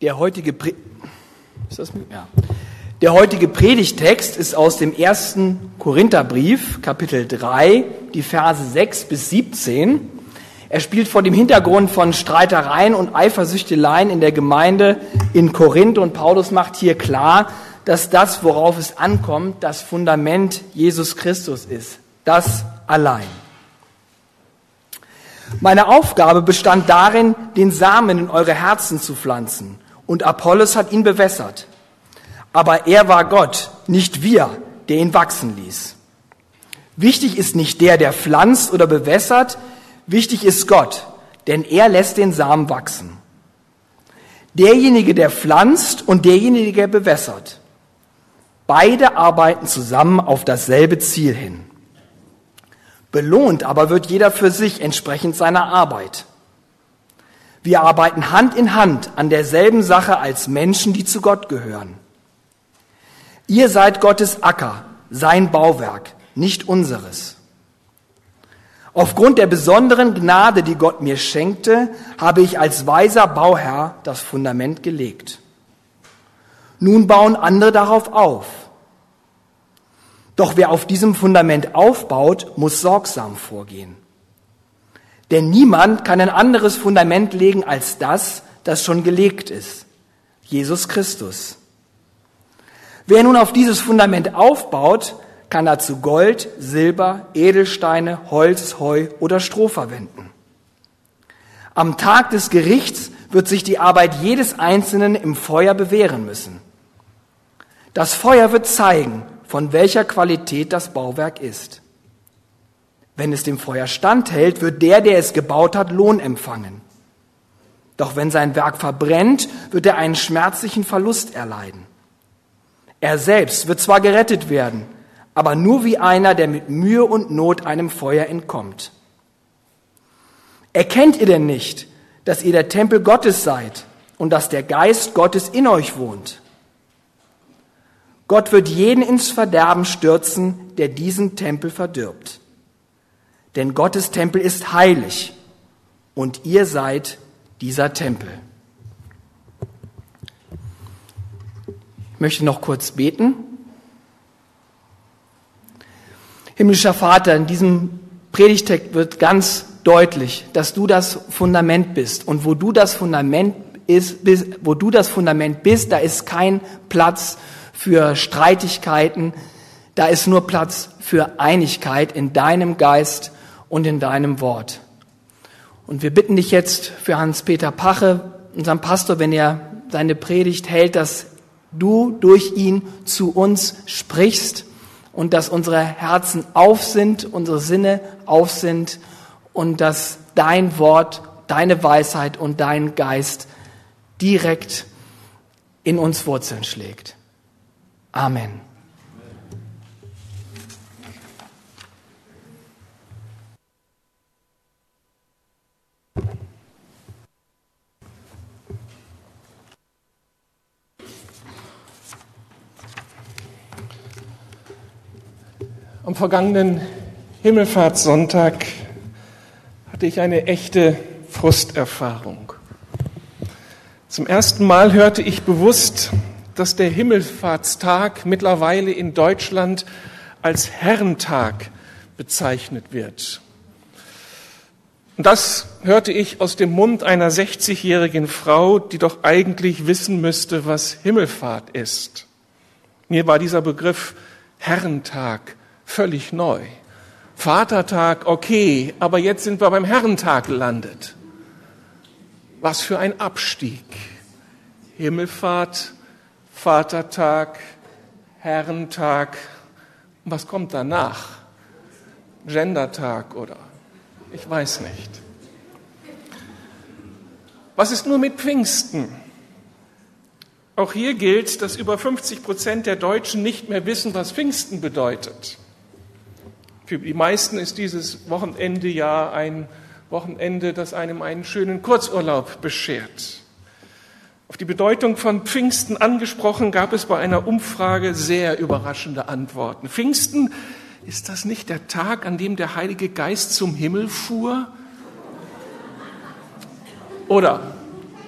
Der heutige, Pre ja. Der heutige Predigtext ist aus dem ersten Korintherbrief, Kapitel 3, die Verse 6 bis 17. Er spielt vor dem Hintergrund von Streitereien und Eifersüchteleien in der Gemeinde in Korinth und Paulus macht hier klar, dass das, worauf es ankommt, das Fundament Jesus Christus ist. Das allein. Meine Aufgabe bestand darin, den Samen in eure Herzen zu pflanzen und Apollos hat ihn bewässert. Aber er war Gott, nicht wir, der ihn wachsen ließ. Wichtig ist nicht der, der pflanzt oder bewässert, wichtig ist Gott, denn er lässt den Samen wachsen. Derjenige, der pflanzt und derjenige, der bewässert. Beide arbeiten zusammen auf dasselbe Ziel hin. Belohnt aber wird jeder für sich entsprechend seiner Arbeit. Wir arbeiten Hand in Hand an derselben Sache als Menschen, die zu Gott gehören. Ihr seid Gottes Acker, sein Bauwerk, nicht unseres. Aufgrund der besonderen Gnade, die Gott mir schenkte, habe ich als weiser Bauherr das Fundament gelegt. Nun bauen andere darauf auf. Doch wer auf diesem Fundament aufbaut, muss sorgsam vorgehen. Denn niemand kann ein anderes Fundament legen als das, das schon gelegt ist. Jesus Christus. Wer nun auf dieses Fundament aufbaut, kann dazu Gold, Silber, Edelsteine, Holz, Heu oder Stroh verwenden. Am Tag des Gerichts wird sich die Arbeit jedes Einzelnen im Feuer bewähren müssen. Das Feuer wird zeigen, von welcher Qualität das Bauwerk ist. Wenn es dem Feuer standhält, wird der, der es gebaut hat, Lohn empfangen. Doch wenn sein Werk verbrennt, wird er einen schmerzlichen Verlust erleiden. Er selbst wird zwar gerettet werden, aber nur wie einer, der mit Mühe und Not einem Feuer entkommt. Erkennt ihr denn nicht, dass ihr der Tempel Gottes seid und dass der Geist Gottes in euch wohnt? Gott wird jeden ins Verderben stürzen, der diesen Tempel verdirbt. Denn Gottes Tempel ist heilig und ihr seid dieser Tempel. Ich möchte noch kurz beten. Himmlischer Vater, in diesem Predigtext wird ganz deutlich, dass du das Fundament bist. Und wo du das Fundament ist, wo du das Fundament bist, da ist kein Platz für Streitigkeiten, da ist nur Platz für Einigkeit in deinem Geist und in deinem Wort. Und wir bitten dich jetzt für Hans-Peter Pache, unseren Pastor, wenn er seine Predigt hält, dass du durch ihn zu uns sprichst und dass unsere Herzen auf sind, unsere Sinne auf sind und dass dein Wort, deine Weisheit und dein Geist direkt in uns Wurzeln schlägt. Amen. Am vergangenen Himmelfahrtssonntag hatte ich eine echte Frusterfahrung. Zum ersten Mal hörte ich bewusst, dass der Himmelfahrtstag mittlerweile in Deutschland als Herrentag bezeichnet wird. Und das hörte ich aus dem Mund einer 60-jährigen Frau, die doch eigentlich wissen müsste, was Himmelfahrt ist. Mir war dieser Begriff Herrentag völlig neu. Vatertag, okay, aber jetzt sind wir beim Herrentag gelandet. Was für ein Abstieg. Himmelfahrt, Vatertag, Herrentag. Was kommt danach? Gendertag oder ich weiß nicht. Was ist nur mit Pfingsten? Auch hier gilt, dass über 50 Prozent der Deutschen nicht mehr wissen, was Pfingsten bedeutet. Für die meisten ist dieses Wochenende ja ein Wochenende, das einem einen schönen Kurzurlaub beschert. Auf die Bedeutung von Pfingsten angesprochen, gab es bei einer Umfrage sehr überraschende Antworten. Pfingsten, ist das nicht der Tag, an dem der Heilige Geist zum Himmel fuhr? Oder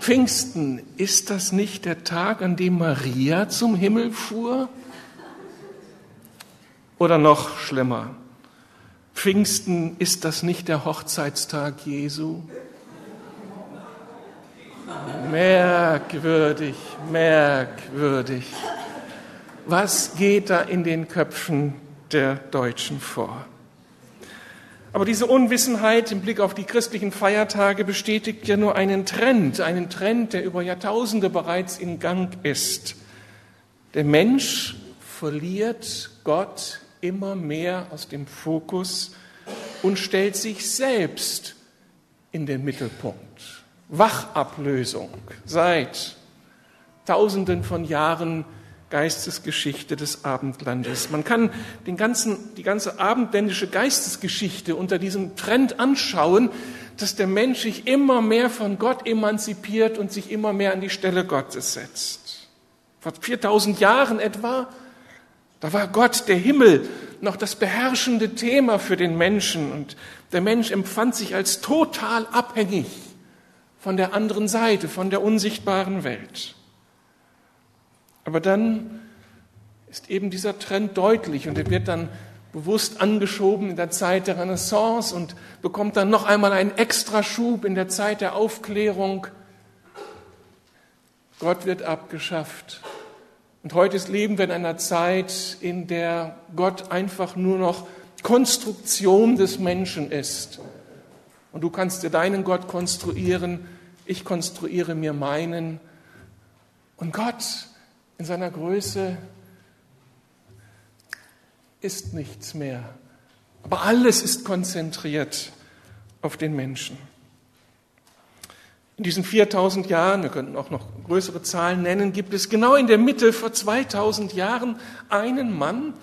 Pfingsten, ist das nicht der Tag, an dem Maria zum Himmel fuhr? Oder noch schlimmer, Pfingsten, ist das nicht der Hochzeitstag Jesu? Merkwürdig, merkwürdig. Was geht da in den Köpfen der Deutschen vor? Aber diese Unwissenheit im Blick auf die christlichen Feiertage bestätigt ja nur einen Trend, einen Trend, der über Jahrtausende bereits in Gang ist. Der Mensch verliert Gott immer mehr aus dem Fokus und stellt sich selbst in den Mittelpunkt. Wachablösung seit Tausenden von Jahren Geistesgeschichte des Abendlandes. Man kann den ganzen, die ganze abendländische Geistesgeschichte unter diesem Trend anschauen, dass der Mensch sich immer mehr von Gott emanzipiert und sich immer mehr an die Stelle Gottes setzt. Vor 4000 Jahren etwa, da war Gott, der Himmel, noch das beherrschende Thema für den Menschen und der Mensch empfand sich als total abhängig von der anderen Seite, von der unsichtbaren Welt. Aber dann ist eben dieser Trend deutlich und er wird dann bewusst angeschoben in der Zeit der Renaissance und bekommt dann noch einmal einen Extraschub in der Zeit der Aufklärung. Gott wird abgeschafft. Und heute leben wir in einer Zeit, in der Gott einfach nur noch Konstruktion des Menschen ist. Und du kannst dir deinen Gott konstruieren, ich konstruiere mir meinen. Und Gott in seiner Größe ist nichts mehr. Aber alles ist konzentriert auf den Menschen. In diesen 4000 Jahren, wir könnten auch noch größere Zahlen nennen, gibt es genau in der Mitte vor 2000 Jahren einen Mann,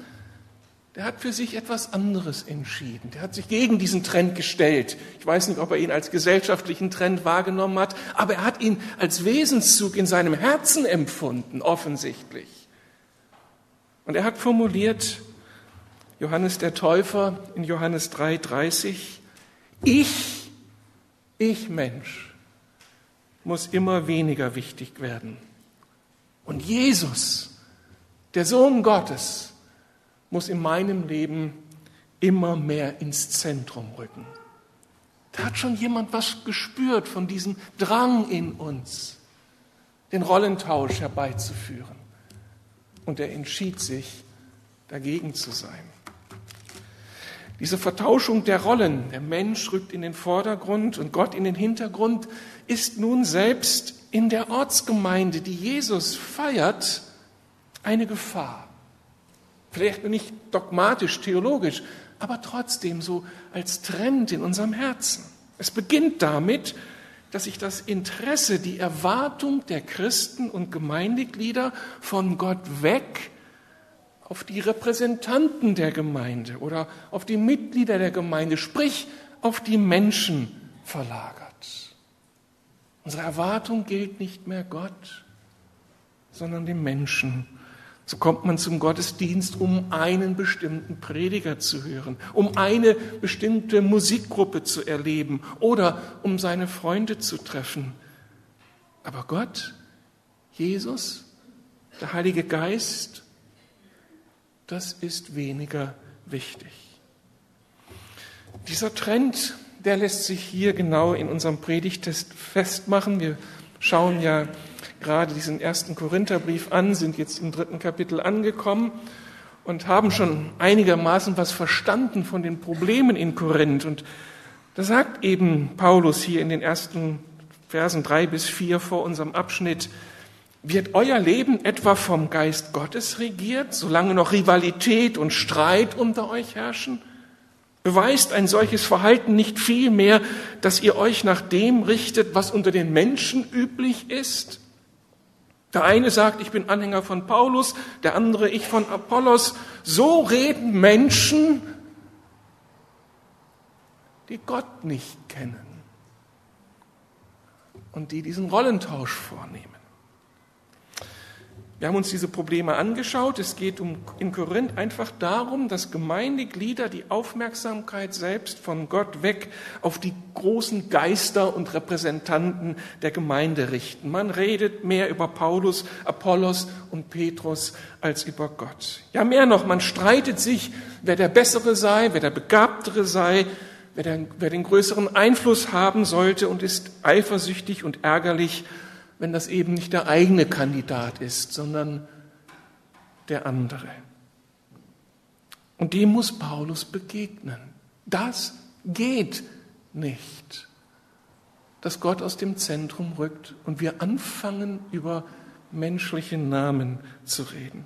der hat für sich etwas anderes entschieden. Der hat sich gegen diesen Trend gestellt. Ich weiß nicht, ob er ihn als gesellschaftlichen Trend wahrgenommen hat, aber er hat ihn als Wesenszug in seinem Herzen empfunden, offensichtlich. Und er hat formuliert, Johannes der Täufer in Johannes 3:30, ich, ich Mensch, muss immer weniger wichtig werden. Und Jesus, der Sohn Gottes, muss in meinem Leben immer mehr ins Zentrum rücken. Da hat schon jemand was gespürt von diesem Drang in uns, den Rollentausch herbeizuführen. Und er entschied sich, dagegen zu sein. Diese Vertauschung der Rollen, der Mensch rückt in den Vordergrund und Gott in den Hintergrund, ist nun selbst in der Ortsgemeinde, die Jesus feiert, eine Gefahr. Vielleicht nicht dogmatisch, theologisch, aber trotzdem so als Trend in unserem Herzen. Es beginnt damit, dass sich das Interesse, die Erwartung der Christen und Gemeindeglieder von Gott weg auf die Repräsentanten der Gemeinde oder auf die Mitglieder der Gemeinde, sprich auf die Menschen verlagert. Unsere Erwartung gilt nicht mehr Gott, sondern dem Menschen. So kommt man zum Gottesdienst, um einen bestimmten Prediger zu hören, um eine bestimmte Musikgruppe zu erleben oder um seine Freunde zu treffen. Aber Gott, Jesus, der Heilige Geist, das ist weniger wichtig. Dieser Trend, der lässt sich hier genau in unserem Predigtest festmachen. Wir schauen ja gerade diesen ersten Korintherbrief an, sind jetzt im dritten Kapitel angekommen und haben schon einigermaßen was verstanden von den Problemen in Korinth. Und da sagt eben Paulus hier in den ersten Versen drei bis vier vor unserem Abschnitt, wird euer Leben etwa vom Geist Gottes regiert, solange noch Rivalität und Streit unter euch herrschen? Beweist ein solches Verhalten nicht vielmehr, dass ihr euch nach dem richtet, was unter den Menschen üblich ist? Der eine sagt, ich bin Anhänger von Paulus, der andere, ich von Apollos. So reden Menschen, die Gott nicht kennen und die diesen Rollentausch vornehmen. Wir haben uns diese Probleme angeschaut. Es geht um, in Korinth einfach darum, dass Gemeindeglieder die Aufmerksamkeit selbst von Gott weg auf die großen Geister und Repräsentanten der Gemeinde richten. Man redet mehr über Paulus, Apollos und Petrus als über Gott. Ja, mehr noch, man streitet sich, wer der Bessere sei, wer der Begabtere sei, wer, der, wer den größeren Einfluss haben sollte und ist eifersüchtig und ärgerlich wenn das eben nicht der eigene Kandidat ist, sondern der andere. Und dem muss Paulus begegnen. Das geht nicht, dass Gott aus dem Zentrum rückt und wir anfangen, über menschliche Namen zu reden.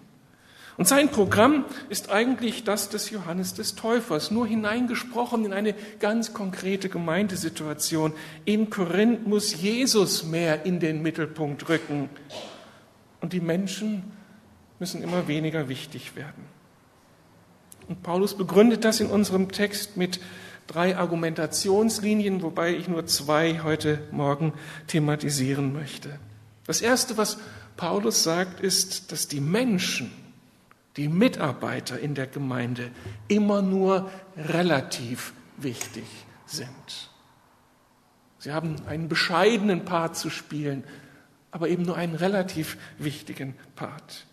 Und sein Programm ist eigentlich das des Johannes des Täufers, nur hineingesprochen in eine ganz konkrete Gemeindesituation. In Korinth muss Jesus mehr in den Mittelpunkt rücken und die Menschen müssen immer weniger wichtig werden. Und Paulus begründet das in unserem Text mit drei Argumentationslinien, wobei ich nur zwei heute Morgen thematisieren möchte. Das Erste, was Paulus sagt, ist, dass die Menschen die Mitarbeiter in der Gemeinde immer nur relativ wichtig sind. Sie haben einen bescheidenen Part zu spielen, aber eben nur einen relativ wichtigen Part.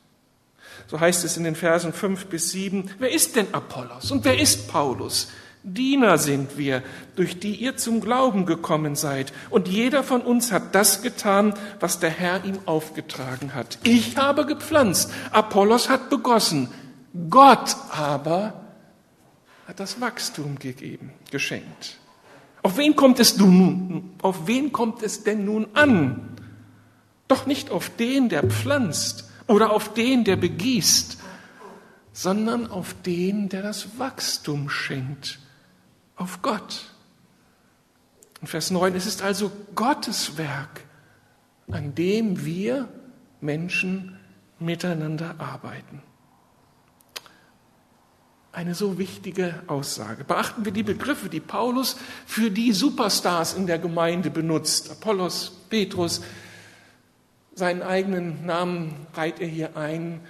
So heißt es in den Versen 5 bis 7, wer ist denn Apollos und wer ist Paulus? Diener sind wir, durch die ihr zum Glauben gekommen seid. Und jeder von uns hat das getan, was der Herr ihm aufgetragen hat. Ich habe gepflanzt, Apollos hat begossen, Gott aber hat das Wachstum gegeben, geschenkt. Auf wen kommt es nun, auf wen kommt es denn nun an? Doch nicht auf den, der pflanzt oder auf den, der begießt, sondern auf den, der das Wachstum schenkt auf Gott. In Vers 9, es ist also Gottes Werk, an dem wir Menschen miteinander arbeiten. Eine so wichtige Aussage. Beachten wir die Begriffe, die Paulus für die Superstars in der Gemeinde benutzt. Apollos, Petrus, seinen eigenen Namen reiht er hier ein.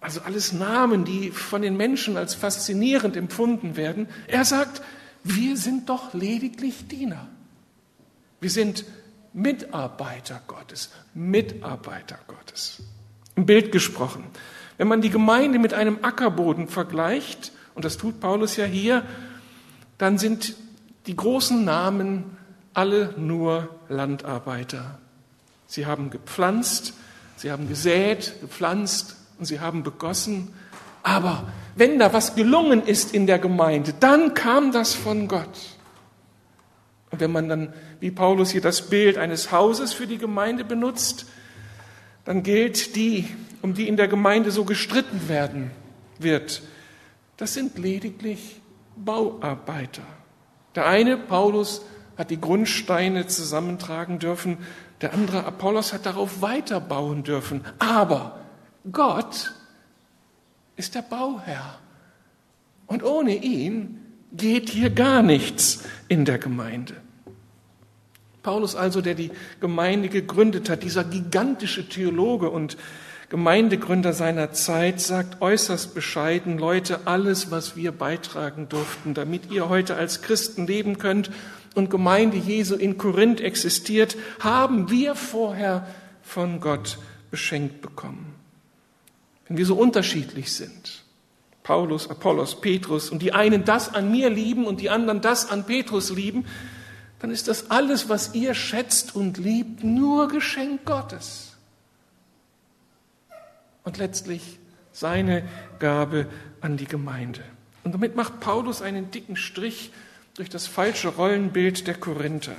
Also alles Namen, die von den Menschen als faszinierend empfunden werden. Er sagt, wir sind doch lediglich Diener. Wir sind Mitarbeiter Gottes, Mitarbeiter Gottes. Im Bild gesprochen. Wenn man die Gemeinde mit einem Ackerboden vergleicht, und das tut Paulus ja hier, dann sind die großen Namen alle nur Landarbeiter. Sie haben gepflanzt, sie haben gesät, gepflanzt und sie haben begossen aber wenn da was gelungen ist in der Gemeinde, dann kam das von Gott. Und wenn man dann, wie Paulus hier das Bild eines Hauses für die Gemeinde benutzt, dann gilt die, um die in der Gemeinde so gestritten werden wird, das sind lediglich Bauarbeiter. Der eine, Paulus, hat die Grundsteine zusammentragen dürfen, der andere, Apollos, hat darauf weiterbauen dürfen. Aber Gott ist der Bauherr. Und ohne ihn geht hier gar nichts in der Gemeinde. Paulus also, der die Gemeinde gegründet hat, dieser gigantische Theologe und Gemeindegründer seiner Zeit, sagt äußerst bescheiden, Leute, alles, was wir beitragen durften, damit ihr heute als Christen leben könnt und Gemeinde Jesu in Korinth existiert, haben wir vorher von Gott beschenkt bekommen. Wenn wir so unterschiedlich sind, Paulus, Apollos, Petrus, und die einen das an mir lieben und die anderen das an Petrus lieben, dann ist das alles, was ihr schätzt und liebt, nur Geschenk Gottes. Und letztlich seine Gabe an die Gemeinde. Und damit macht Paulus einen dicken Strich durch das falsche Rollenbild der Korinther.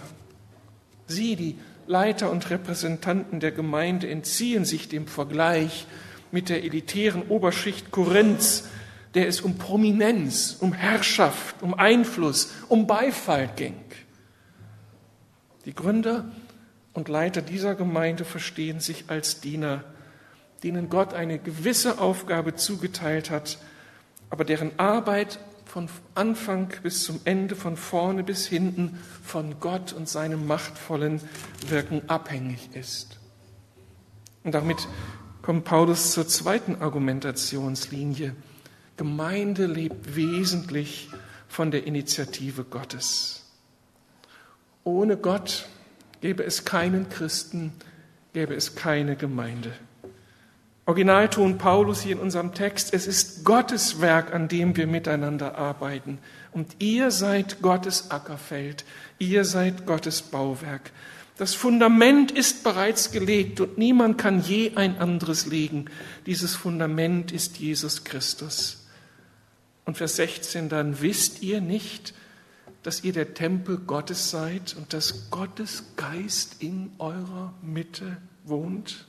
Sie, die Leiter und Repräsentanten der Gemeinde, entziehen sich dem Vergleich mit der elitären Oberschicht Korinths, der es um Prominenz, um Herrschaft, um Einfluss, um Beifall ging. Die Gründer und Leiter dieser Gemeinde verstehen sich als Diener, denen Gott eine gewisse Aufgabe zugeteilt hat, aber deren Arbeit von Anfang bis zum Ende, von vorne bis hinten von Gott und seinem machtvollen Wirken abhängig ist. Und damit kommt Paulus zur zweiten Argumentationslinie. Gemeinde lebt wesentlich von der Initiative Gottes. Ohne Gott gäbe es keinen Christen, gäbe es keine Gemeinde. Originalton Paulus hier in unserem Text, es ist Gottes Werk, an dem wir miteinander arbeiten. Und ihr seid Gottes Ackerfeld, ihr seid Gottes Bauwerk. Das Fundament ist bereits gelegt und niemand kann je ein anderes legen. Dieses Fundament ist Jesus Christus. Und Vers 16 dann, wisst ihr nicht, dass ihr der Tempel Gottes seid und dass Gottes Geist in eurer Mitte wohnt?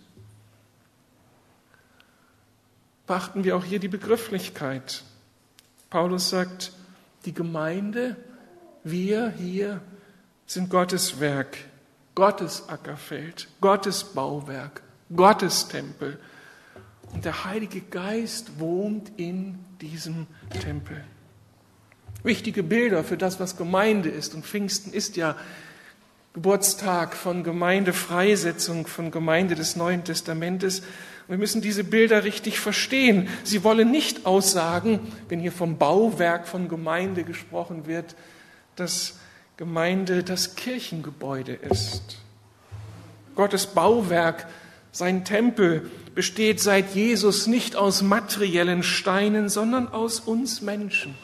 beachten wir auch hier die Begrifflichkeit. Paulus sagt, die Gemeinde, wir hier sind Gottes Werk, Gottes Ackerfeld, Gottes Bauwerk, Gottes Tempel. Und der Heilige Geist wohnt in diesem Tempel. Wichtige Bilder für das, was Gemeinde ist. Und Pfingsten ist ja Geburtstag von Gemeindefreisetzung, von Gemeinde des Neuen Testamentes. Wir müssen diese Bilder richtig verstehen. Sie wollen nicht aussagen, wenn hier vom Bauwerk von Gemeinde gesprochen wird, dass Gemeinde das Kirchengebäude ist. Gottes Bauwerk, sein Tempel, besteht seit Jesus nicht aus materiellen Steinen, sondern aus uns Menschen.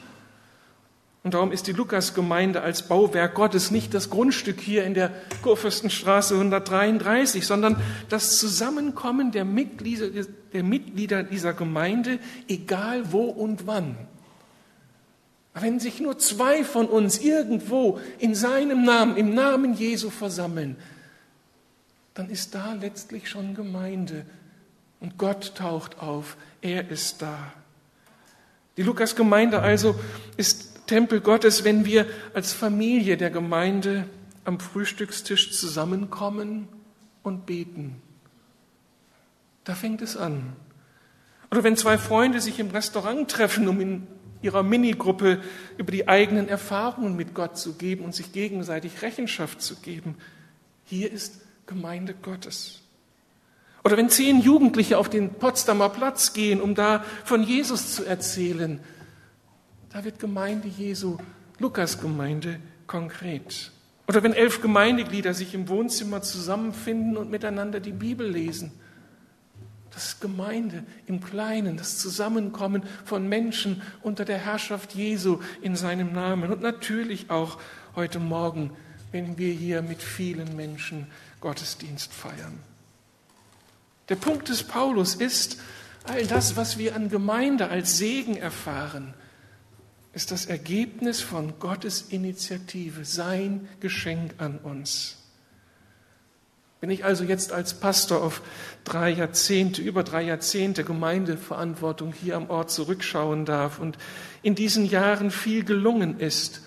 Und darum ist die Lukasgemeinde als Bauwerk Gottes nicht das Grundstück hier in der Kurfürstenstraße 133, sondern das Zusammenkommen der Mitglieder, der Mitglieder dieser Gemeinde, egal wo und wann. Wenn sich nur zwei von uns irgendwo in seinem Namen, im Namen Jesu versammeln, dann ist da letztlich schon Gemeinde. Und Gott taucht auf, er ist da. Die Lukasgemeinde also ist Tempel Gottes, wenn wir als Familie der Gemeinde am Frühstückstisch zusammenkommen und beten. Da fängt es an. Oder wenn zwei Freunde sich im Restaurant treffen, um in ihrer Minigruppe über die eigenen Erfahrungen mit Gott zu geben und sich gegenseitig Rechenschaft zu geben. Hier ist Gemeinde Gottes. Oder wenn zehn Jugendliche auf den Potsdamer Platz gehen, um da von Jesus zu erzählen, da wird Gemeinde Jesu, Lukas Gemeinde, konkret. Oder wenn elf Gemeindeglieder sich im Wohnzimmer zusammenfinden und miteinander die Bibel lesen. Das ist Gemeinde im Kleinen, das Zusammenkommen von Menschen unter der Herrschaft Jesu in seinem Namen. Und natürlich auch heute Morgen, wenn wir hier mit vielen Menschen Gottesdienst feiern. Der Punkt des Paulus ist, all das, was wir an Gemeinde als Segen erfahren, ist das Ergebnis von Gottes Initiative, sein Geschenk an uns. Wenn ich also jetzt als Pastor auf drei Jahrzehnte, über drei Jahrzehnte Gemeindeverantwortung hier am Ort zurückschauen darf und in diesen Jahren viel gelungen ist,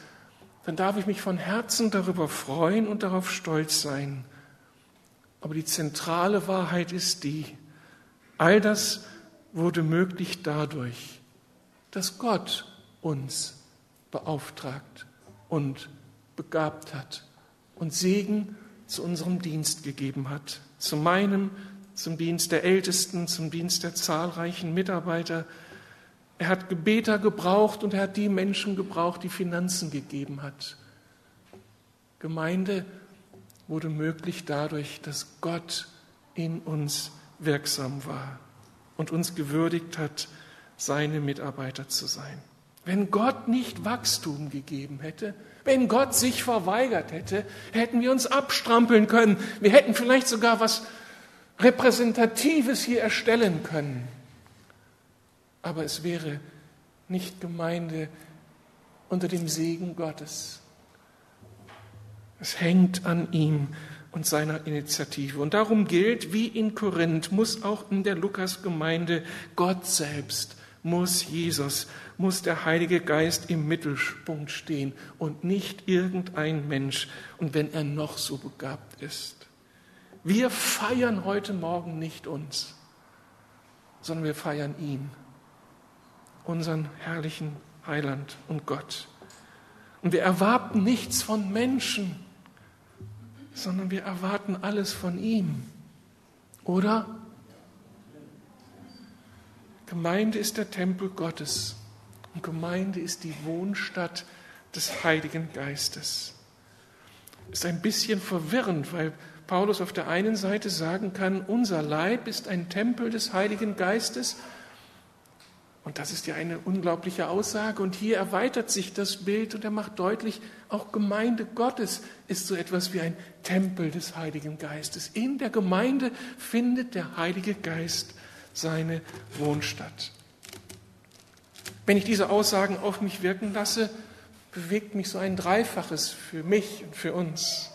dann darf ich mich von Herzen darüber freuen und darauf stolz sein. Aber die zentrale Wahrheit ist die, all das wurde möglich dadurch, dass Gott uns beauftragt und begabt hat und Segen zu unserem Dienst gegeben hat, zu meinem, zum Dienst der Ältesten, zum Dienst der zahlreichen Mitarbeiter. Er hat Gebeter gebraucht und er hat die Menschen gebraucht, die Finanzen gegeben hat. Gemeinde wurde möglich dadurch, dass Gott in uns wirksam war und uns gewürdigt hat, seine Mitarbeiter zu sein. Wenn Gott nicht Wachstum gegeben hätte, wenn Gott sich verweigert hätte, hätten wir uns abstrampeln können. Wir hätten vielleicht sogar was Repräsentatives hier erstellen können. Aber es wäre nicht Gemeinde unter dem Segen Gottes. Es hängt an ihm und seiner Initiative. Und darum gilt, wie in Korinth, muss auch in der Lukas-Gemeinde Gott selbst muss Jesus, muss der Heilige Geist im Mittelpunkt stehen und nicht irgendein Mensch und wenn er noch so begabt ist. Wir feiern heute Morgen nicht uns, sondern wir feiern ihn, unseren herrlichen Heiland und Gott. Und wir erwarten nichts von Menschen, sondern wir erwarten alles von ihm. Oder? Gemeinde ist der Tempel Gottes und Gemeinde ist die Wohnstadt des Heiligen Geistes. Ist ein bisschen verwirrend, weil Paulus auf der einen Seite sagen kann, unser Leib ist ein Tempel des Heiligen Geistes. Und das ist ja eine unglaubliche Aussage. Und hier erweitert sich das Bild und er macht deutlich, auch Gemeinde Gottes ist so etwas wie ein Tempel des Heiligen Geistes. In der Gemeinde findet der Heilige Geist seine Wohnstatt. Wenn ich diese Aussagen auf mich wirken lasse, bewegt mich so ein Dreifaches für mich und für uns.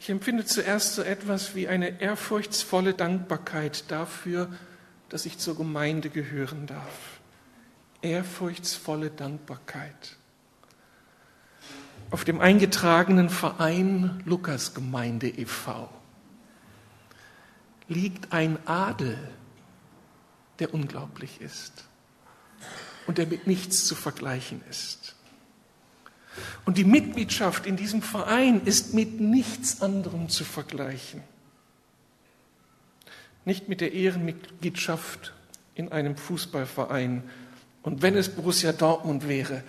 Ich empfinde zuerst so etwas wie eine ehrfurchtsvolle Dankbarkeit dafür, dass ich zur Gemeinde gehören darf. Ehrfurchtsvolle Dankbarkeit. Auf dem eingetragenen Verein Lukasgemeinde e.V. liegt ein Adel, der unglaublich ist und der mit nichts zu vergleichen ist. Und die Mitgliedschaft in diesem Verein ist mit nichts anderem zu vergleichen. Nicht mit der Ehrenmitgliedschaft in einem Fußballverein. Und wenn es Borussia Dortmund wäre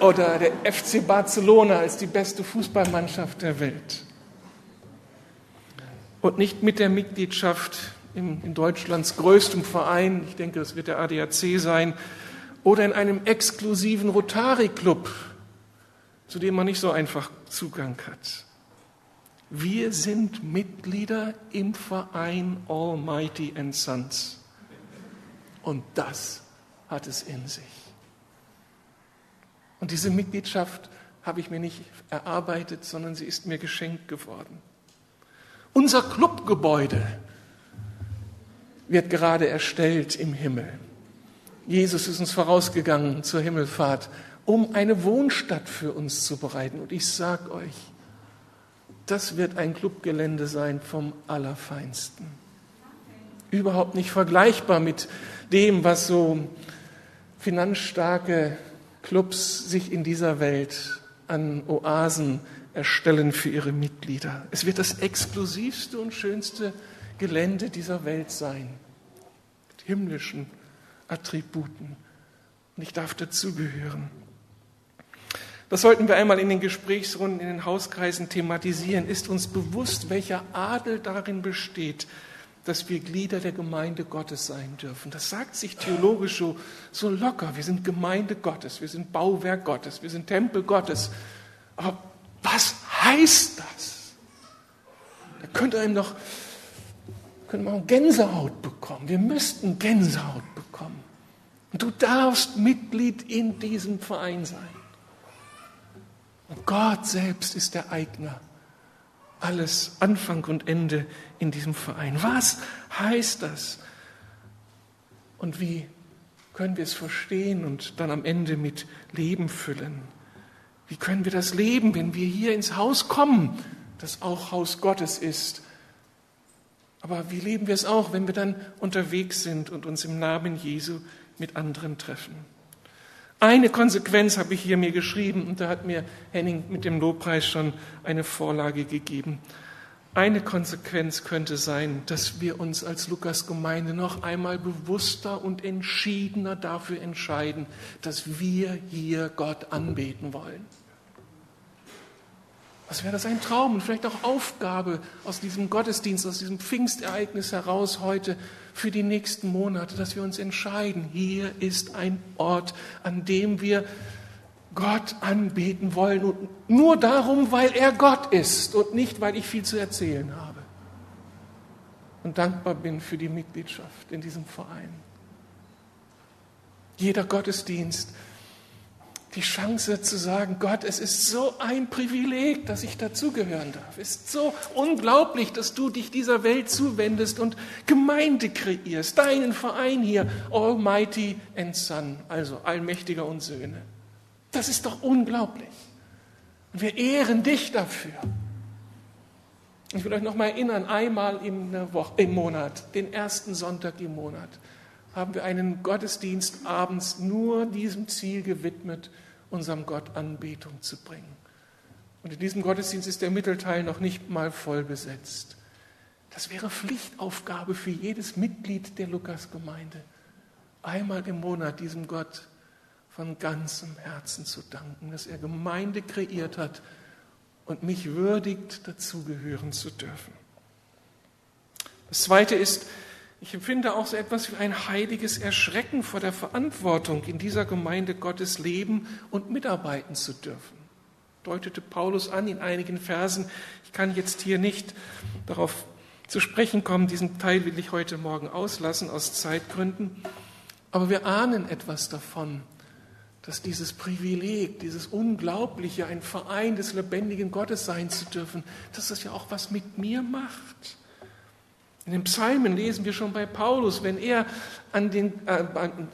oder der FC Barcelona als die beste Fußballmannschaft der Welt. Und nicht mit der Mitgliedschaft in, in Deutschlands größtem Verein, ich denke, das wird der ADAC sein, oder in einem exklusiven Rotary-Club zu dem man nicht so einfach Zugang hat. Wir sind Mitglieder im Verein Almighty and Sons. Und das hat es in sich. Und diese Mitgliedschaft habe ich mir nicht erarbeitet, sondern sie ist mir geschenkt geworden. Unser Clubgebäude wird gerade erstellt im Himmel. Jesus ist uns vorausgegangen zur Himmelfahrt um eine Wohnstadt für uns zu bereiten. Und ich sage euch, das wird ein Clubgelände sein vom Allerfeinsten. Überhaupt nicht vergleichbar mit dem, was so finanzstarke Clubs sich in dieser Welt an Oasen erstellen für ihre Mitglieder. Es wird das exklusivste und schönste Gelände dieser Welt sein, mit himmlischen Attributen. Und ich darf dazugehören. Das sollten wir einmal in den Gesprächsrunden, in den Hauskreisen thematisieren. Ist uns bewusst, welcher Adel darin besteht, dass wir Glieder der Gemeinde Gottes sein dürfen. Das sagt sich theologisch so, so locker. Wir sind Gemeinde Gottes, wir sind Bauwerk Gottes, wir sind Tempel Gottes. Aber was heißt das? Da könnte einem noch könnte man Gänsehaut bekommen. Wir müssten Gänsehaut bekommen. Und du darfst Mitglied in diesem Verein sein. Und Gott selbst ist der Eigner. Alles Anfang und Ende in diesem Verein. Was heißt das? Und wie können wir es verstehen und dann am Ende mit Leben füllen? Wie können wir das leben, wenn wir hier ins Haus kommen, das auch Haus Gottes ist? Aber wie leben wir es auch, wenn wir dann unterwegs sind und uns im Namen Jesu mit anderen treffen? Eine Konsequenz habe ich hier mir geschrieben und da hat mir Henning mit dem Lobpreis schon eine Vorlage gegeben. Eine Konsequenz könnte sein, dass wir uns als Lukas-Gemeinde noch einmal bewusster und entschiedener dafür entscheiden, dass wir hier Gott anbeten wollen. Was wäre das ein Traum und vielleicht auch Aufgabe aus diesem Gottesdienst, aus diesem Pfingstereignis heraus heute für die nächsten Monate, dass wir uns entscheiden, hier ist ein Ort, an dem wir Gott anbeten wollen und nur darum, weil er Gott ist und nicht, weil ich viel zu erzählen habe. Und dankbar bin für die Mitgliedschaft in diesem Verein. Jeder Gottesdienst die Chance zu sagen, Gott, es ist so ein Privileg, dass ich dazugehören darf. Es ist so unglaublich, dass du dich dieser Welt zuwendest und Gemeinde kreierst, deinen Verein hier, Almighty and Son, also Allmächtiger und Söhne. Das ist doch unglaublich. Wir ehren dich dafür. Ich will euch noch mal erinnern, einmal Woche, im Monat, den ersten Sonntag im Monat, haben wir einen Gottesdienst abends nur diesem Ziel gewidmet, unserem Gott Anbetung zu bringen. Und in diesem Gottesdienst ist der Mittelteil noch nicht mal voll besetzt. Das wäre Pflichtaufgabe für jedes Mitglied der Lukasgemeinde, einmal im Monat diesem Gott von ganzem Herzen zu danken, dass er Gemeinde kreiert hat und mich würdigt, dazugehören zu dürfen. Das Zweite ist, ich empfinde auch so etwas wie ein heiliges Erschrecken vor der Verantwortung, in dieser Gemeinde Gottes leben und mitarbeiten zu dürfen. Deutete Paulus an in einigen Versen. Ich kann jetzt hier nicht darauf zu sprechen kommen. Diesen Teil will ich heute Morgen auslassen aus Zeitgründen. Aber wir ahnen etwas davon, dass dieses Privileg, dieses Unglaubliche, ein Verein des lebendigen Gottes sein zu dürfen, dass das ja auch was mit mir macht. In den Psalmen lesen wir schon bei Paulus, wenn er an den, äh,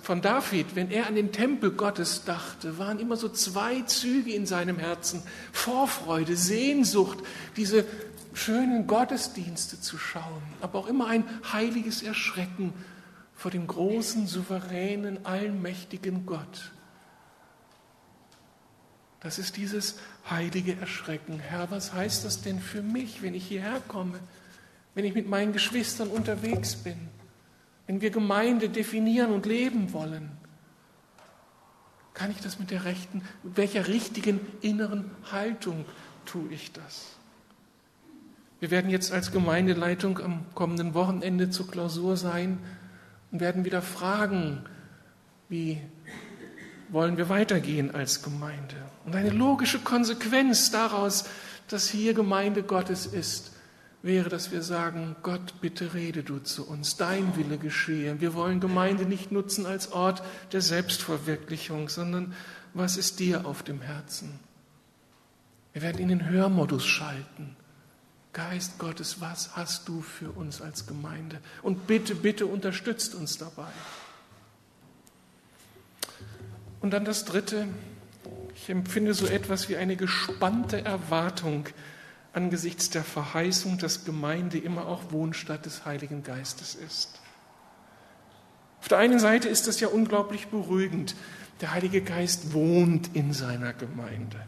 von David, wenn er an den Tempel Gottes dachte, waren immer so zwei Züge in seinem Herzen. Vorfreude, Sehnsucht, diese schönen Gottesdienste zu schauen, aber auch immer ein heiliges Erschrecken vor dem großen, souveränen, allmächtigen Gott. Das ist dieses heilige Erschrecken. Herr, was heißt das denn für mich, wenn ich hierher komme? Wenn ich mit meinen Geschwistern unterwegs bin, wenn wir Gemeinde definieren und leben wollen, kann ich das mit der rechten, mit welcher richtigen inneren Haltung tue ich das? Wir werden jetzt als Gemeindeleitung am kommenden Wochenende zur Klausur sein und werden wieder fragen, wie wollen wir weitergehen als Gemeinde? Und eine logische Konsequenz daraus, dass hier Gemeinde Gottes ist, wäre, dass wir sagen, Gott, bitte rede du zu uns, dein Wille geschehe. Wir wollen Gemeinde nicht nutzen als Ort der Selbstverwirklichung, sondern was ist dir auf dem Herzen? Wir werden in den Hörmodus schalten. Geist Gottes, was hast du für uns als Gemeinde? Und bitte, bitte unterstützt uns dabei. Und dann das Dritte, ich empfinde so etwas wie eine gespannte Erwartung angesichts der Verheißung, dass Gemeinde immer auch Wohnstatt des Heiligen Geistes ist. Auf der einen Seite ist das ja unglaublich beruhigend. Der Heilige Geist wohnt in seiner Gemeinde.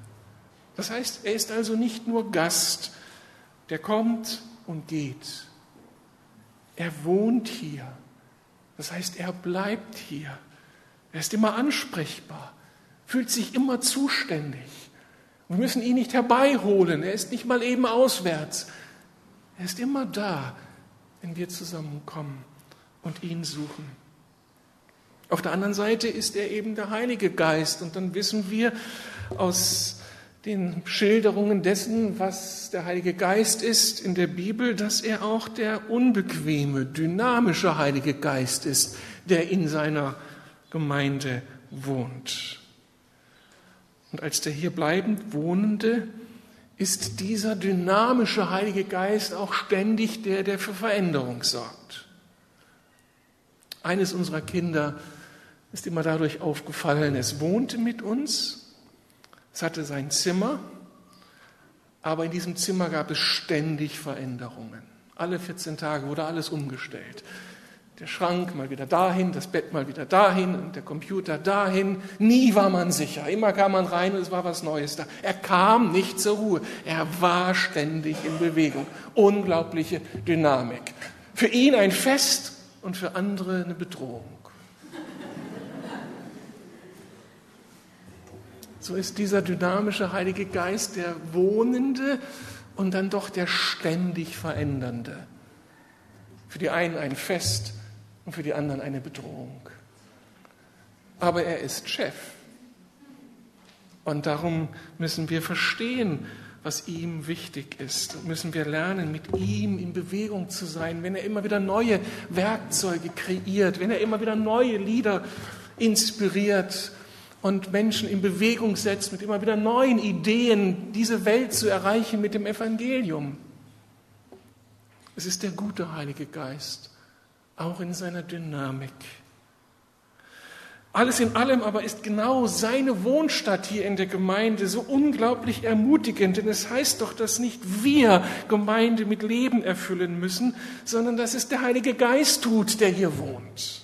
Das heißt, er ist also nicht nur Gast, der kommt und geht. Er wohnt hier. Das heißt, er bleibt hier. Er ist immer ansprechbar, fühlt sich immer zuständig. Wir müssen ihn nicht herbeiholen. Er ist nicht mal eben auswärts. Er ist immer da, wenn wir zusammenkommen und ihn suchen. Auf der anderen Seite ist er eben der Heilige Geist. Und dann wissen wir aus den Schilderungen dessen, was der Heilige Geist ist in der Bibel, dass er auch der unbequeme, dynamische Heilige Geist ist, der in seiner Gemeinde wohnt. Und als der hier bleibend Wohnende ist dieser dynamische Heilige Geist auch ständig der, der für Veränderung sorgt. Eines unserer Kinder ist immer dadurch aufgefallen, es wohnte mit uns, es hatte sein Zimmer, aber in diesem Zimmer gab es ständig Veränderungen. Alle 14 Tage wurde alles umgestellt der Schrank mal wieder dahin, das Bett mal wieder dahin und der Computer dahin. Nie war man sicher. Immer kam man rein und es war was Neues da. Er kam nicht zur Ruhe. Er war ständig in Bewegung. Unglaubliche Dynamik. Für ihn ein Fest und für andere eine Bedrohung. So ist dieser dynamische Heilige Geist der Wohnende und dann doch der ständig Verändernde. Für die einen ein Fest, und für die anderen eine Bedrohung. Aber er ist Chef. Und darum müssen wir verstehen, was ihm wichtig ist. Und müssen wir lernen, mit ihm in Bewegung zu sein, wenn er immer wieder neue Werkzeuge kreiert, wenn er immer wieder neue Lieder inspiriert und Menschen in Bewegung setzt mit immer wieder neuen Ideen, diese Welt zu erreichen mit dem Evangelium. Es ist der gute Heilige Geist, auch in seiner Dynamik. Alles in allem aber ist genau seine Wohnstatt hier in der Gemeinde so unglaublich ermutigend, denn es heißt doch, dass nicht wir Gemeinde mit Leben erfüllen müssen, sondern dass es der Heilige Geist tut, der hier wohnt.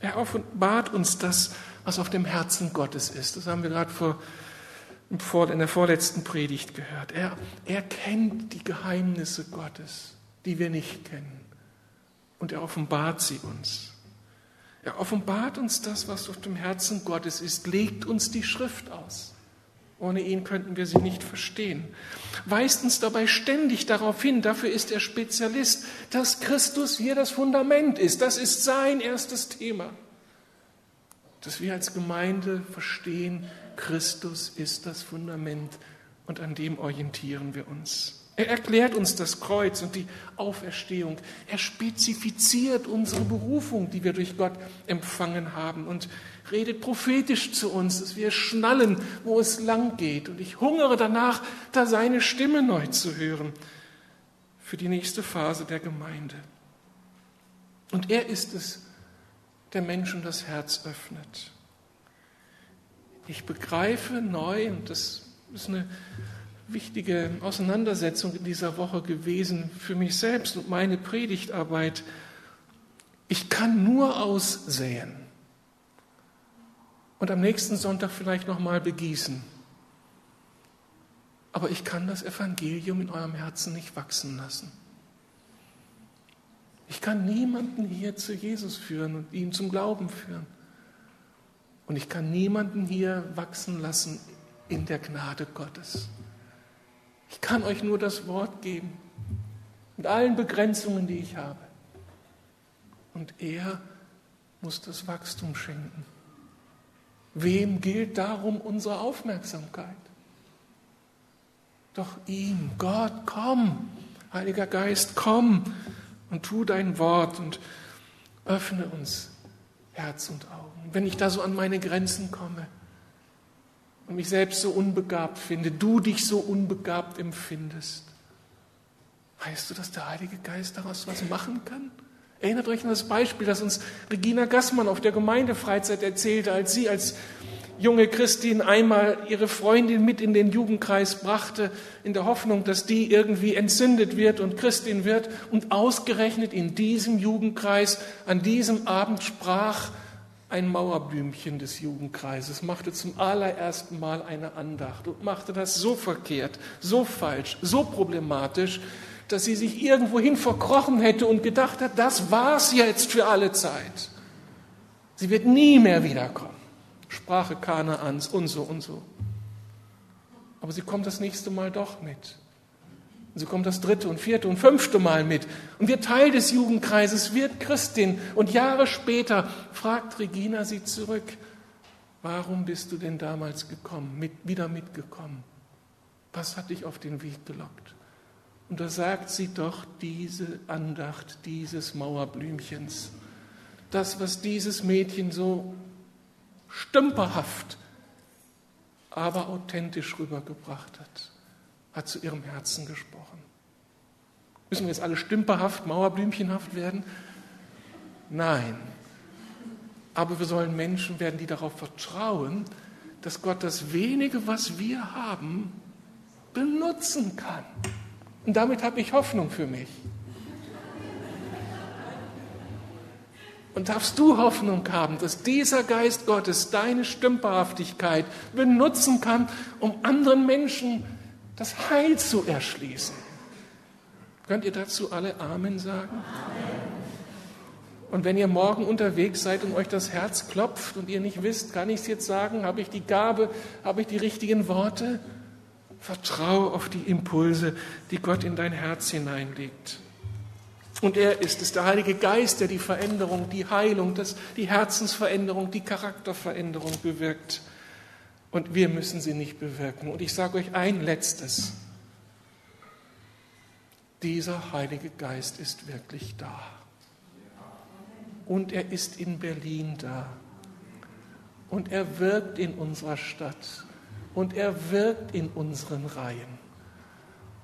Er offenbart uns das, was auf dem Herzen Gottes ist. Das haben wir gerade vor, in der vorletzten Predigt gehört. Er, er kennt die Geheimnisse Gottes, die wir nicht kennen und er offenbart sie uns. Er offenbart uns das, was auf dem Herzen Gottes ist, legt uns die Schrift aus. Ohne ihn könnten wir sie nicht verstehen. Weist uns dabei ständig darauf hin, dafür ist er Spezialist, dass Christus hier das Fundament ist. Das ist sein erstes Thema. Dass wir als Gemeinde verstehen, Christus ist das Fundament und an dem orientieren wir uns. Er erklärt uns das Kreuz und die Auferstehung. Er spezifiziert unsere Berufung, die wir durch Gott empfangen haben und redet prophetisch zu uns, dass wir schnallen, wo es lang geht. Und ich hungere danach, da seine Stimme neu zu hören für die nächste Phase der Gemeinde. Und er ist es, der Menschen das Herz öffnet. Ich begreife neu, und das ist eine wichtige Auseinandersetzung in dieser Woche gewesen für mich selbst und meine Predigtarbeit. Ich kann nur aussäen und am nächsten Sonntag vielleicht noch mal begießen. Aber ich kann das Evangelium in eurem Herzen nicht wachsen lassen. Ich kann niemanden hier zu Jesus führen und ihn zum Glauben führen. Und ich kann niemanden hier wachsen lassen in der Gnade Gottes. Ich kann euch nur das Wort geben, mit allen Begrenzungen, die ich habe. Und er muss das Wachstum schenken. Wem gilt darum unsere Aufmerksamkeit? Doch ihm, Gott, komm, Heiliger Geist, komm und tu dein Wort und öffne uns Herz und Augen. Wenn ich da so an meine Grenzen komme, und mich selbst so unbegabt finde, du dich so unbegabt empfindest, weißt du, dass der Heilige Geist daraus was machen kann? Erinnert euch an das Beispiel, das uns Regina Gassmann auf der Gemeindefreizeit erzählte, als sie als junge Christin einmal ihre Freundin mit in den Jugendkreis brachte, in der Hoffnung, dass die irgendwie entzündet wird und Christin wird. Und ausgerechnet in diesem Jugendkreis an diesem Abend sprach ein Mauerblümchen des Jugendkreises, machte zum allerersten Mal eine Andacht und machte das so verkehrt, so falsch, so problematisch, dass sie sich irgendwohin verkrochen hätte und gedacht hat, das war's jetzt für alle Zeit. Sie wird nie mehr wiederkommen. Sprache Kanaans und so und so. Aber sie kommt das nächste Mal doch mit. Und sie kommt das dritte und vierte und fünfte Mal mit und wird Teil des Jugendkreises, wird Christin. Und Jahre später fragt Regina sie zurück, warum bist du denn damals gekommen, mit, wieder mitgekommen? Was hat dich auf den Weg gelockt? Und da sagt sie doch diese Andacht dieses Mauerblümchens, das, was dieses Mädchen so stümperhaft, aber authentisch rübergebracht hat hat zu ihrem Herzen gesprochen. Müssen wir jetzt alle stümperhaft, mauerblümchenhaft werden? Nein. Aber wir sollen Menschen werden, die darauf vertrauen, dass Gott das wenige, was wir haben, benutzen kann. Und damit habe ich Hoffnung für mich. Und darfst du Hoffnung haben, dass dieser Geist Gottes deine Stümperhaftigkeit benutzen kann, um anderen Menschen das Heil zu erschließen. Könnt ihr dazu alle Amen sagen? Amen. Und wenn ihr morgen unterwegs seid und euch das Herz klopft und ihr nicht wisst, kann ich es jetzt sagen, habe ich die Gabe, habe ich die richtigen Worte? Vertraue auf die Impulse, die Gott in dein Herz hineinlegt. Und er ist es, der Heilige Geist, der die Veränderung, die Heilung, das, die Herzensveränderung, die Charakterveränderung bewirkt und wir müssen sie nicht bewirken. Und ich sage euch ein letztes. Dieser Heilige Geist ist wirklich da. Und er ist in Berlin da. Und er wirkt in unserer Stadt. Und er wirkt in unseren Reihen.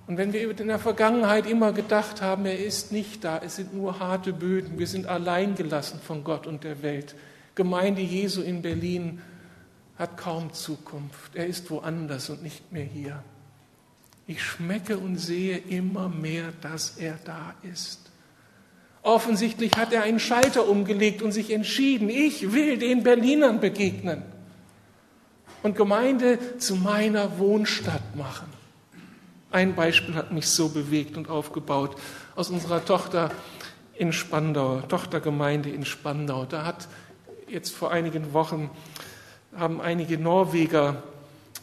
Und wenn wir in der Vergangenheit immer gedacht haben, er ist nicht da, es sind nur harte Böden, wir sind alleingelassen von Gott und der Welt. Gemeinde Jesu in Berlin hat kaum Zukunft. Er ist woanders und nicht mehr hier. Ich schmecke und sehe immer mehr, dass er da ist. Offensichtlich hat er einen Schalter umgelegt und sich entschieden, ich will den Berlinern begegnen und Gemeinde zu meiner Wohnstadt machen. Ein Beispiel hat mich so bewegt und aufgebaut aus unserer Tochter in Spandau, Tochtergemeinde in Spandau. Da hat jetzt vor einigen Wochen haben einige Norweger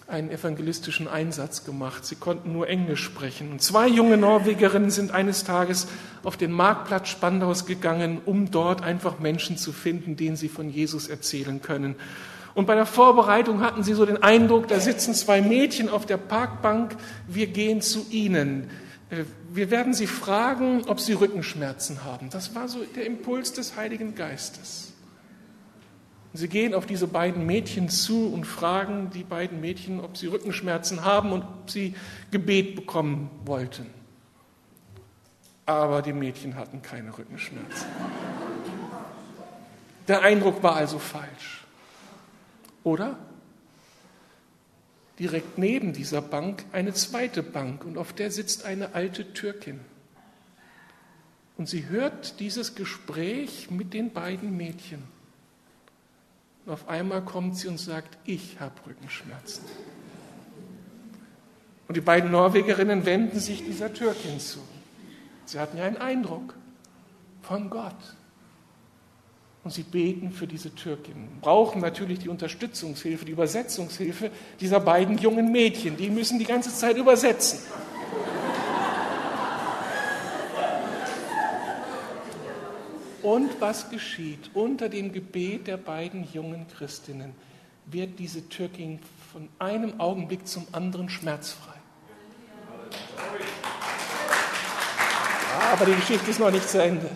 einen evangelistischen Einsatz gemacht. Sie konnten nur Englisch sprechen. Und zwei junge Norwegerinnen sind eines Tages auf den Marktplatz Spandaus gegangen, um dort einfach Menschen zu finden, denen sie von Jesus erzählen können. Und bei der Vorbereitung hatten sie so den Eindruck, da sitzen zwei Mädchen auf der Parkbank, wir gehen zu ihnen. Äh, wir werden sie fragen, ob sie Rückenschmerzen haben. Das war so der Impuls des Heiligen Geistes. Sie gehen auf diese beiden Mädchen zu und fragen die beiden Mädchen, ob sie Rückenschmerzen haben und ob sie Gebet bekommen wollten. Aber die Mädchen hatten keine Rückenschmerzen. Der Eindruck war also falsch. Oder? Direkt neben dieser Bank eine zweite Bank und auf der sitzt eine alte Türkin. Und sie hört dieses Gespräch mit den beiden Mädchen. Und auf einmal kommt sie und sagt, ich habe Rückenschmerzen. Und die beiden Norwegerinnen wenden sich dieser Türkin zu. Sie hatten ja einen Eindruck von Gott. Und sie beten für diese Türkin, brauchen natürlich die Unterstützungshilfe, die Übersetzungshilfe dieser beiden jungen Mädchen. Die müssen die ganze Zeit übersetzen. Und was geschieht? Unter dem Gebet der beiden jungen Christinnen wird diese Türkin von einem Augenblick zum anderen schmerzfrei. Aber die Geschichte ist noch nicht zu Ende.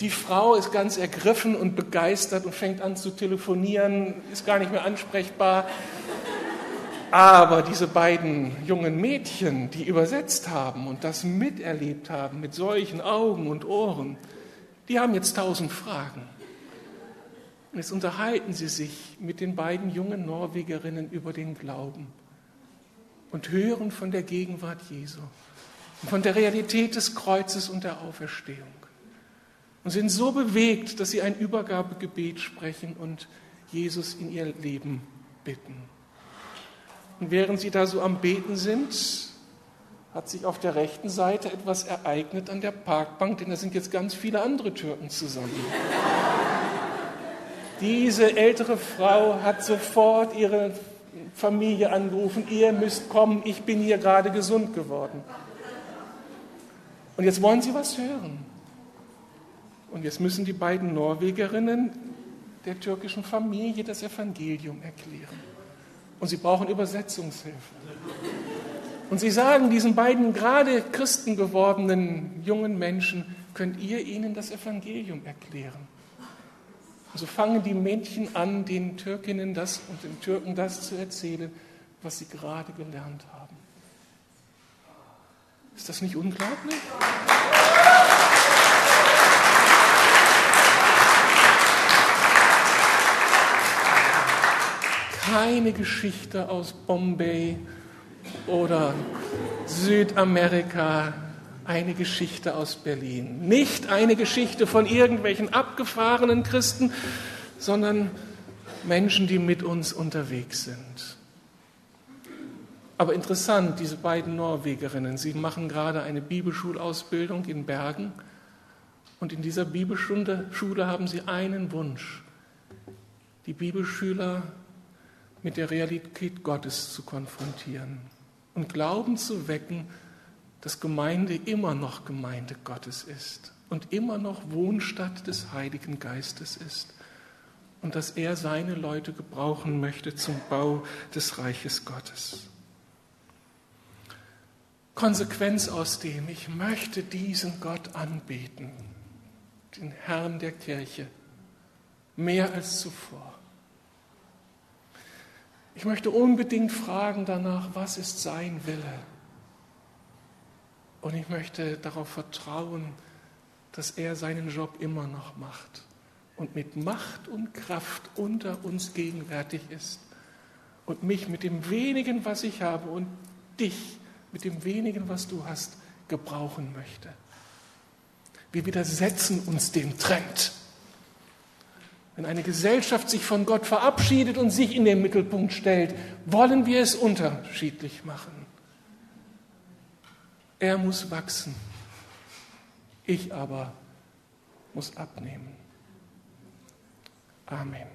Die Frau ist ganz ergriffen und begeistert und fängt an zu telefonieren, ist gar nicht mehr ansprechbar. Aber diese beiden jungen Mädchen, die übersetzt haben und das miterlebt haben mit solchen Augen und Ohren, die haben jetzt tausend Fragen. Und jetzt unterhalten sie sich mit den beiden jungen Norwegerinnen über den Glauben und hören von der Gegenwart Jesu, von der Realität des Kreuzes und der Auferstehung. Und sind so bewegt, dass sie ein Übergabegebet sprechen und Jesus in ihr Leben bitten. Und während sie da so am Beten sind, hat sich auf der rechten Seite etwas ereignet an der Parkbank, denn da sind jetzt ganz viele andere Türken zusammen. Diese ältere Frau hat sofort ihre Familie angerufen, ihr müsst kommen, ich bin hier gerade gesund geworden. Und jetzt wollen sie was hören. Und jetzt müssen die beiden Norwegerinnen der türkischen Familie das Evangelium erklären und sie brauchen Übersetzungshilfe. Und sie sagen diesen beiden gerade Christen gewordenen jungen Menschen, könnt ihr ihnen das Evangelium erklären? Und so fangen die Mädchen an, den Türkinnen das und den Türken das zu erzählen, was sie gerade gelernt haben. Ist das nicht unglaublich? Keine Geschichte aus Bombay oder Südamerika, eine Geschichte aus Berlin. Nicht eine Geschichte von irgendwelchen abgefahrenen Christen, sondern Menschen, die mit uns unterwegs sind. Aber interessant, diese beiden Norwegerinnen, sie machen gerade eine Bibelschulausbildung in Bergen und in dieser Bibelschule haben sie einen Wunsch. Die Bibelschüler mit der Realität Gottes zu konfrontieren und Glauben zu wecken, dass Gemeinde immer noch Gemeinde Gottes ist und immer noch Wohnstatt des Heiligen Geistes ist und dass er seine Leute gebrauchen möchte zum Bau des Reiches Gottes. Konsequenz aus dem, ich möchte diesen Gott anbeten, den Herrn der Kirche, mehr als zuvor. Ich möchte unbedingt fragen danach, was ist sein Wille? Und ich möchte darauf vertrauen, dass er seinen Job immer noch macht und mit Macht und Kraft unter uns gegenwärtig ist und mich mit dem wenigen, was ich habe und dich mit dem wenigen, was du hast, gebrauchen möchte. Wir widersetzen uns dem Trend. Wenn eine Gesellschaft sich von Gott verabschiedet und sich in den Mittelpunkt stellt, wollen wir es unterschiedlich machen. Er muss wachsen, ich aber muss abnehmen. Amen.